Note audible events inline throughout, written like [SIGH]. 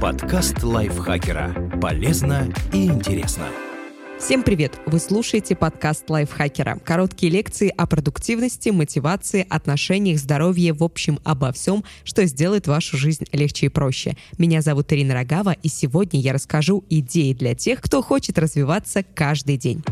Подкаст лайфхакера. Полезно и интересно. Всем привет! Вы слушаете подкаст лайфхакера. Короткие лекции о продуктивности, мотивации, отношениях, здоровье, в общем, обо всем, что сделает вашу жизнь легче и проще. Меня зовут Ирина Рогава, и сегодня я расскажу идеи для тех, кто хочет развиваться каждый день.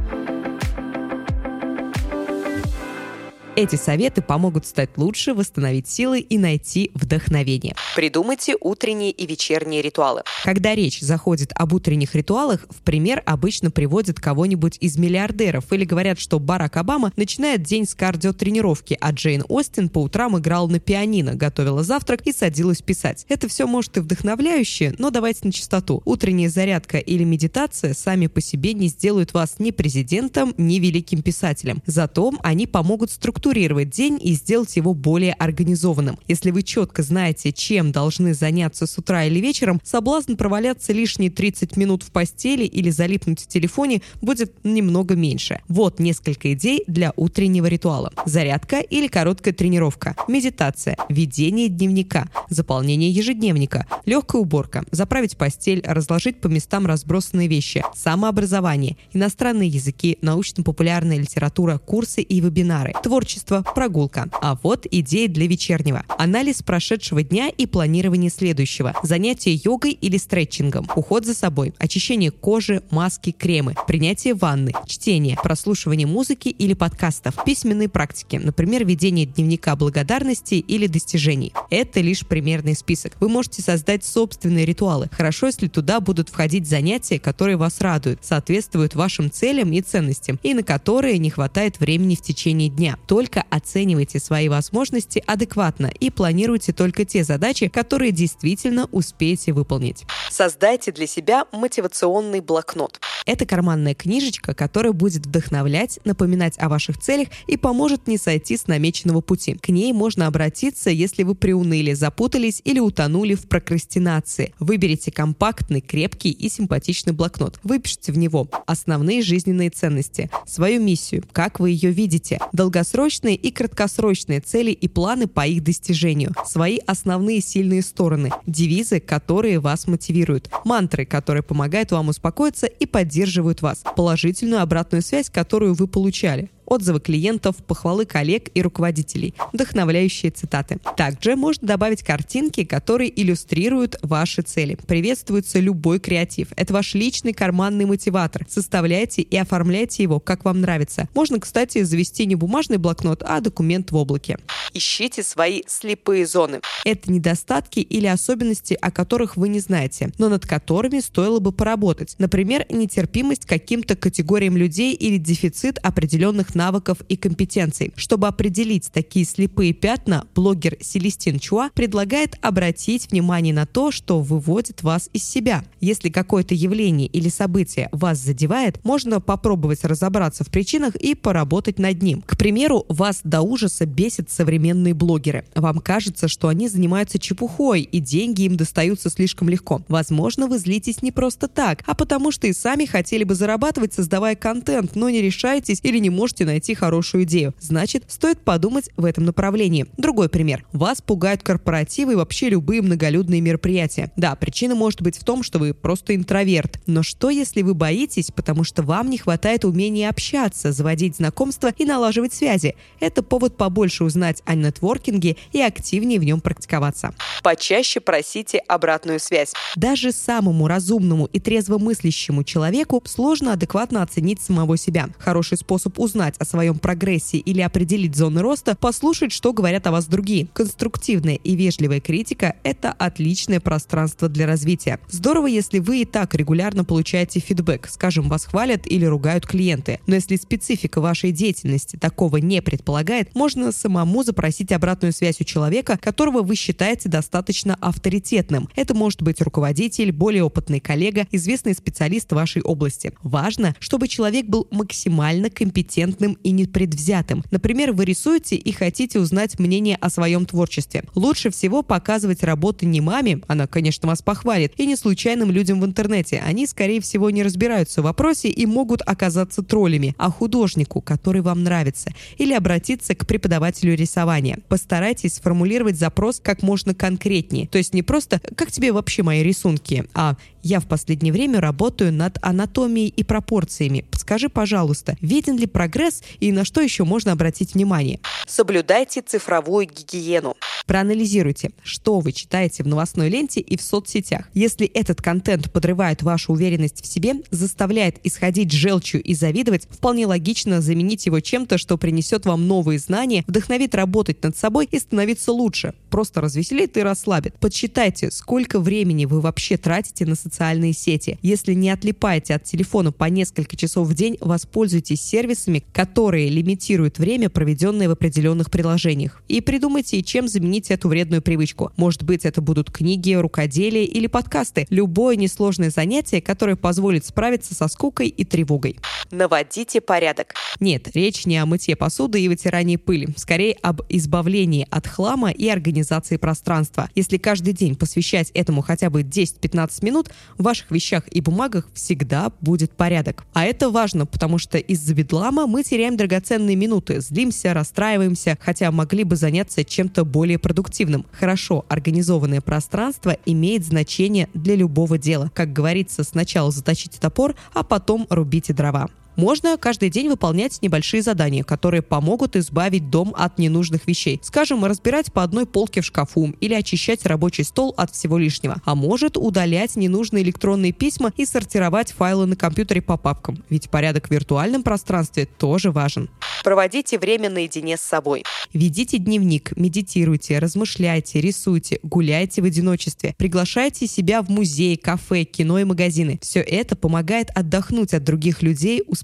Эти советы помогут стать лучше, восстановить силы и найти вдохновение. Придумайте утренние и вечерние ритуалы. Когда речь заходит об утренних ритуалах, в пример обычно приводят кого-нибудь из миллиардеров или говорят, что Барак Обама начинает день с кардиотренировки, а Джейн Остин по утрам играла на пианино, готовила завтрак и садилась писать. Это все может и вдохновляюще, но давайте на чистоту. Утренняя зарядка или медитация сами по себе не сделают вас ни президентом, ни великим писателем. Зато они помогут структурировать структурировать день и сделать его более организованным. Если вы четко знаете, чем должны заняться с утра или вечером, соблазн проваляться лишние 30 минут в постели или залипнуть в телефоне будет немного меньше. Вот несколько идей для утреннего ритуала. Зарядка или короткая тренировка, медитация, ведение дневника, заполнение ежедневника, легкая уборка, заправить постель, разложить по местам разбросанные вещи, самообразование, иностранные языки, научно-популярная литература, курсы и вебинары, творчество творчество, прогулка. А вот идеи для вечернего. Анализ прошедшего дня и планирование следующего. Занятие йогой или стретчингом. Уход за собой. Очищение кожи, маски, кремы. Принятие ванны. Чтение. Прослушивание музыки или подкастов. Письменные практики. Например, ведение дневника благодарности или достижений. Это лишь примерный список. Вы можете создать собственные ритуалы. Хорошо, если туда будут входить занятия, которые вас радуют, соответствуют вашим целям и ценностям, и на которые не хватает времени в течение дня. Только только оценивайте свои возможности адекватно и планируйте только те задачи, которые действительно успеете выполнить. Создайте для себя мотивационный блокнот. Это карманная книжечка, которая будет вдохновлять, напоминать о ваших целях и поможет не сойти с намеченного пути. К ней можно обратиться, если вы приуныли, запутались или утонули в прокрастинации. Выберите компактный, крепкий и симпатичный блокнот. Выпишите в него основные жизненные ценности, свою миссию, как вы ее видите, долгосрочные долгосрочные и краткосрочные цели и планы по их достижению, свои основные сильные стороны, девизы, которые вас мотивируют, мантры, которые помогают вам успокоиться и поддерживают вас, положительную обратную связь, которую вы получали отзывы клиентов, похвалы коллег и руководителей, вдохновляющие цитаты. Также можно добавить картинки, которые иллюстрируют ваши цели. Приветствуется любой креатив. Это ваш личный карманный мотиватор. Составляйте и оформляйте его, как вам нравится. Можно, кстати, завести не бумажный блокнот, а документ в облаке. Ищите свои слепые зоны. Это недостатки или особенности, о которых вы не знаете, но над которыми стоило бы поработать. Например, нетерпимость к каким-то категориям людей или дефицит определенных навыков и компетенций. Чтобы определить такие слепые пятна, блогер Селестин Чуа предлагает обратить внимание на то, что выводит вас из себя. Если какое-то явление или событие вас задевает, можно попробовать разобраться в причинах и поработать над ним. К примеру, вас до ужаса бесит современные блогеры. Вам кажется, что они занимаются чепухой и деньги им достаются слишком легко. Возможно, вы злитесь не просто так, а потому что и сами хотели бы зарабатывать, создавая контент, но не решаетесь или не можете можете найти хорошую идею. Значит, стоит подумать в этом направлении. Другой пример. Вас пугают корпоративы и вообще любые многолюдные мероприятия. Да, причина может быть в том, что вы просто интроверт. Но что, если вы боитесь, потому что вам не хватает умения общаться, заводить знакомства и налаживать связи? Это повод побольше узнать о нетворкинге и активнее в нем практиковаться. Почаще просите обратную связь. Даже самому разумному и трезвомыслящему человеку сложно адекватно оценить самого себя. Хороший способ узнать, узнать о своем прогрессе или определить зоны роста, послушать, что говорят о вас другие. Конструктивная и вежливая критика – это отличное пространство для развития. Здорово, если вы и так регулярно получаете фидбэк, скажем, вас хвалят или ругают клиенты. Но если специфика вашей деятельности такого не предполагает, можно самому запросить обратную связь у человека, которого вы считаете достаточно авторитетным. Это может быть руководитель, более опытный коллега, известный специалист вашей области. Важно, чтобы человек был максимально компетентным бестрепетным и непредвзятым. Например, вы рисуете и хотите узнать мнение о своем творчестве. Лучше всего показывать работы не маме, она, конечно, вас похвалит, и не случайным людям в интернете. Они, скорее всего, не разбираются в вопросе и могут оказаться троллями, а художнику, который вам нравится, или обратиться к преподавателю рисования. Постарайтесь сформулировать запрос как можно конкретнее. То есть не просто «как тебе вообще мои рисунки?», а «я в последнее время работаю над анатомией и пропорциями. Подскажи, пожалуйста, виден ли прогресс и на что еще можно обратить внимание?» Соблюдайте цифровую гигиену. Проанализируйте, что вы читаете в новостной ленте и в соцсетях. Если этот контент подрывает вашу уверенность в себе, заставляет исходить желчью и завидовать, вполне логично заменить его чем-то, что принесет вам новые знания, вдохновит работать над собой и становиться лучше. Просто развеселит и расслабит. Подсчитайте, сколько времени вы вообще тратите на социальные сети. Если не отлипаете от телефона по несколько часов в день, воспользуйтесь сервисами, которые лимитируют время, проведенное в определенных приложениях. И придумайте, чем заменить эту вредную привычку. Может быть, это будут книги, рукоделие или подкасты. Любое несложное занятие, которое позволит справиться со скукой и тревогой. Наводите порядок. Нет, речь не о мытье посуды и вытирании пыли. Скорее об избавлении от хлама и организации пространства. Если каждый день посвящать этому хотя бы 10-15 минут, в ваших вещах и бумагах всегда будет порядок. А это важно, потому что из-за бедлама мы теряем драгоценные минуты, злимся, расстраиваемся, хотя могли бы заняться чем-то более продуктивным. Хорошо организованное пространство имеет значение для любого дела. Как говорится, сначала заточите топор, а потом рубите дрова. Можно каждый день выполнять небольшие задания, которые помогут избавить дом от ненужных вещей. Скажем, разбирать по одной полке в шкафу или очищать рабочий стол от всего лишнего. А может удалять ненужные электронные письма и сортировать файлы на компьютере по папкам. Ведь порядок в виртуальном пространстве тоже важен. Проводите время наедине с собой. Ведите дневник, медитируйте, размышляйте, рисуйте, гуляйте в одиночестве. Приглашайте себя в музей, кафе, кино и магазины. Все это помогает отдохнуть от других людей, успокоиться,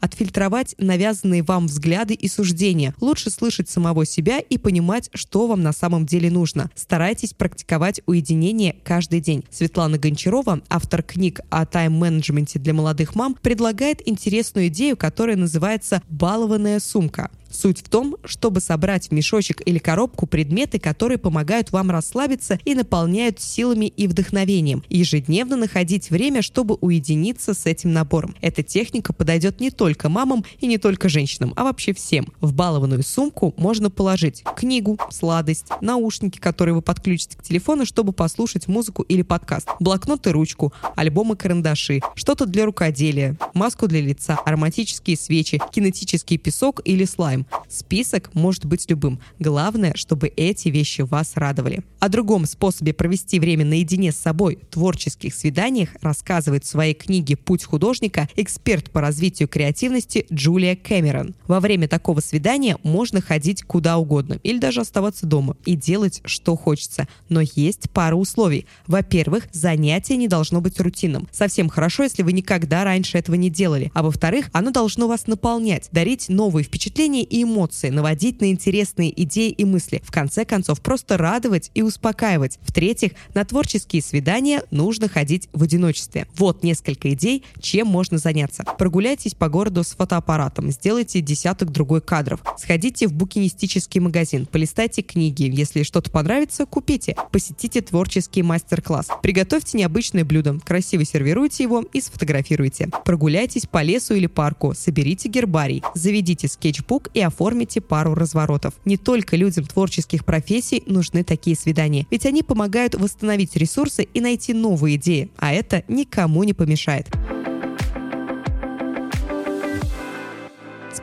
отфильтровать навязанные вам взгляды и суждения. Лучше слышать самого себя и понимать, что вам на самом деле нужно. Старайтесь практиковать уединение каждый день. Светлана Гончарова, автор книг о тайм-менеджменте для молодых мам, предлагает интересную идею, которая называется «балованная сумка». Суть в том, чтобы собрать в мешочек или коробку предметы, которые помогают вам расслабиться и наполняют силами и вдохновением. ежедневно находить время, чтобы уединиться с этим набором. Эта техника подойдет не только мамам и не только женщинам, а вообще всем. В балованную сумку можно положить книгу, сладость, наушники, которые вы подключите к телефону, чтобы послушать музыку или подкаст, блокнот и ручку, альбомы карандаши, что-то для рукоделия, маску для лица, ароматические свечи, кинетический песок или слайм. Список может быть любым. Главное, чтобы эти вещи вас радовали. О другом способе провести время наедине с собой, творческих свиданиях, рассказывает в своей книге «Путь художника» эксперт по развитию креативности Джулия Кэмерон. Во время такого свидания можно ходить куда угодно или даже оставаться дома и делать, что хочется. Но есть пара условий. Во-первых, занятие не должно быть рутинным. Совсем хорошо, если вы никогда раньше этого не делали. А во-вторых, оно должно вас наполнять, дарить новые впечатления и эмоции, наводить на интересные идеи и мысли. В конце концов, просто радовать и успокаивать. В-третьих, на творческие свидания нужно ходить в одиночестве. Вот несколько идей, чем можно заняться. Прогуляйтесь по городу с фотоаппаратом, сделайте десяток другой кадров. Сходите в букинистический магазин, полистайте книги. Если что-то понравится, купите. Посетите творческий мастер-класс. Приготовьте необычное блюдо, красиво сервируйте его и сфотографируйте. Прогуляйтесь по лесу или парку, соберите гербарий, заведите скетчбук и оформите пару разворотов. Не только людям творческих профессий нужны такие свидания, ведь они помогают восстановить ресурсы и найти новые идеи, а это никому не помешает.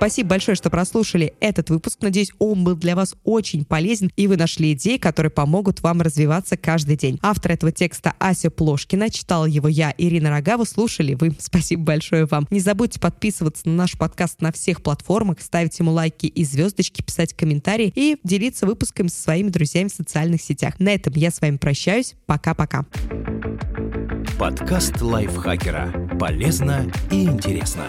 Спасибо большое, что прослушали этот выпуск. Надеюсь, он был для вас очень полезен, и вы нашли идеи, которые помогут вам развиваться каждый день. Автор этого текста Ася Плошкина. Читала его я, Ирина Рогава. Слушали вы. [LAUGHS] Спасибо большое вам. Не забудьте подписываться на наш подкаст на всех платформах, ставить ему лайки и звездочки, писать комментарии и делиться выпусками со своими друзьями в социальных сетях. На этом я с вами прощаюсь. Пока-пока. Подкаст лайфхакера. Полезно и интересно.